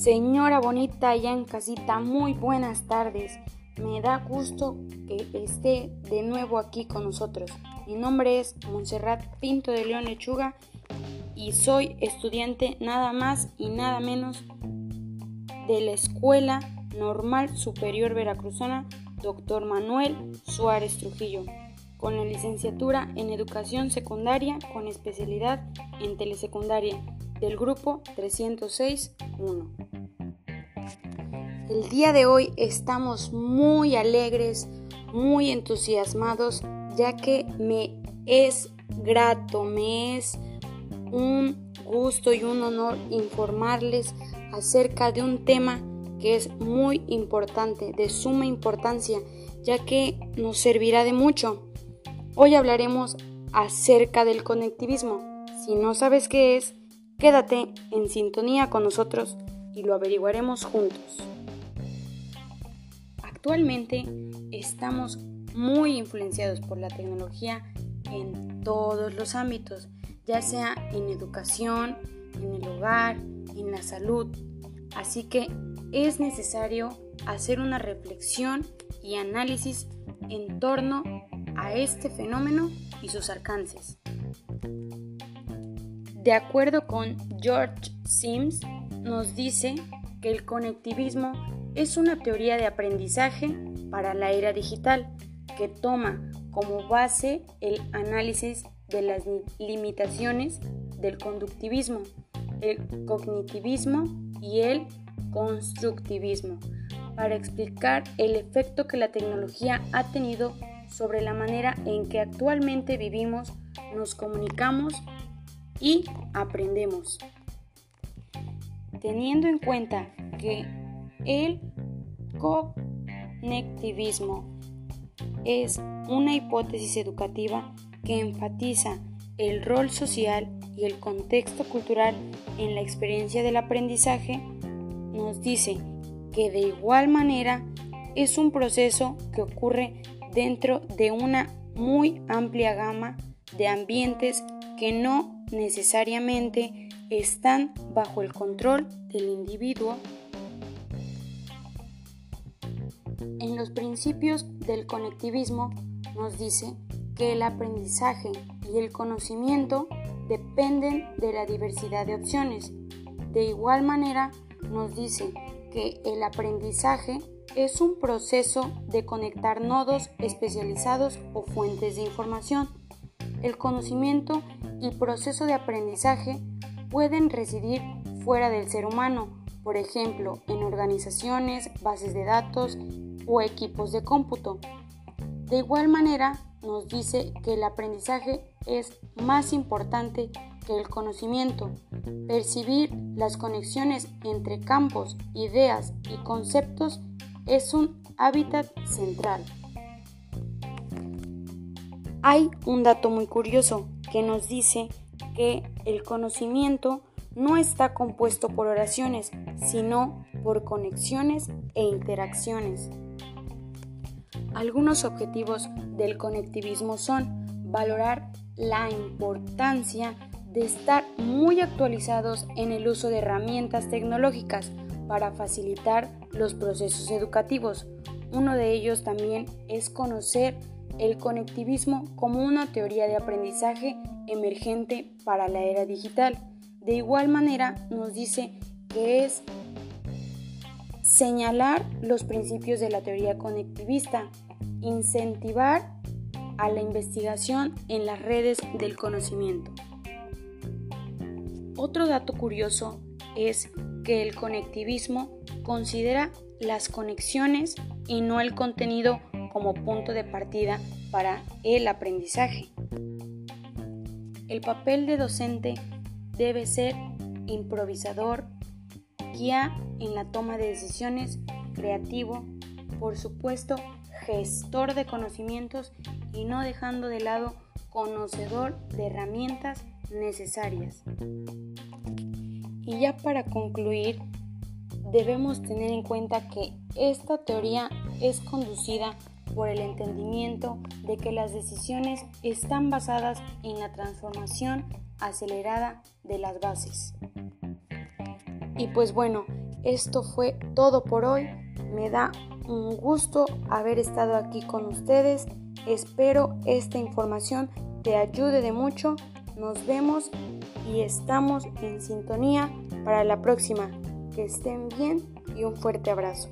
Señora bonita allá casita, muy buenas tardes. Me da gusto que esté de nuevo aquí con nosotros. Mi nombre es Montserrat Pinto de León Lechuga y soy estudiante nada más y nada menos de la Escuela Normal Superior Veracruzana Dr. Manuel Suárez Trujillo, con la licenciatura en Educación Secundaria con especialidad en Telesecundaria del grupo 306-1. El día de hoy estamos muy alegres, muy entusiasmados, ya que me es grato, me es un gusto y un honor informarles acerca de un tema que es muy importante, de suma importancia, ya que nos servirá de mucho. Hoy hablaremos acerca del conectivismo. Si no sabes qué es, quédate en sintonía con nosotros y lo averiguaremos juntos. Actualmente estamos muy influenciados por la tecnología en todos los ámbitos, ya sea en educación, en el hogar, en la salud. Así que es necesario hacer una reflexión y análisis en torno a este fenómeno y sus alcances. De acuerdo con George Sims, nos dice que el conectivismo es una teoría de aprendizaje para la era digital que toma como base el análisis de las limitaciones del conductivismo, el cognitivismo y el constructivismo para explicar el efecto que la tecnología ha tenido sobre la manera en que actualmente vivimos, nos comunicamos y aprendemos. Teniendo en cuenta que el conectivismo es una hipótesis educativa que enfatiza el rol social y el contexto cultural en la experiencia del aprendizaje, nos dice que de igual manera es un proceso que ocurre dentro de una muy amplia gama de ambientes que no necesariamente están bajo el control del individuo. En los principios del conectivismo nos dice que el aprendizaje y el conocimiento dependen de la diversidad de opciones. De igual manera, nos dice que el aprendizaje es un proceso de conectar nodos especializados o fuentes de información. El conocimiento y proceso de aprendizaje pueden residir fuera del ser humano, por ejemplo, en organizaciones, bases de datos o equipos de cómputo. De igual manera, nos dice que el aprendizaje es más importante que el conocimiento. Percibir las conexiones entre campos, ideas y conceptos es un hábitat central. Hay un dato muy curioso que nos dice que el conocimiento no está compuesto por oraciones, sino por conexiones e interacciones. Algunos objetivos del conectivismo son valorar la importancia de estar muy actualizados en el uso de herramientas tecnológicas para facilitar los procesos educativos. Uno de ellos también es conocer el conectivismo como una teoría de aprendizaje emergente para la era digital. De igual manera nos dice que es señalar los principios de la teoría conectivista, incentivar a la investigación en las redes del conocimiento. Otro dato curioso es que el conectivismo considera las conexiones y no el contenido como punto de partida para el aprendizaje. El papel de docente debe ser improvisador, guía en la toma de decisiones, creativo, por supuesto, gestor de conocimientos y no dejando de lado conocedor de herramientas necesarias. Y ya para concluir, debemos tener en cuenta que esta teoría es conducida por el entendimiento de que las decisiones están basadas en la transformación acelerada de las bases. Y pues bueno, esto fue todo por hoy. Me da un gusto haber estado aquí con ustedes. Espero esta información te ayude de mucho. Nos vemos y estamos en sintonía para la próxima. Que estén bien y un fuerte abrazo.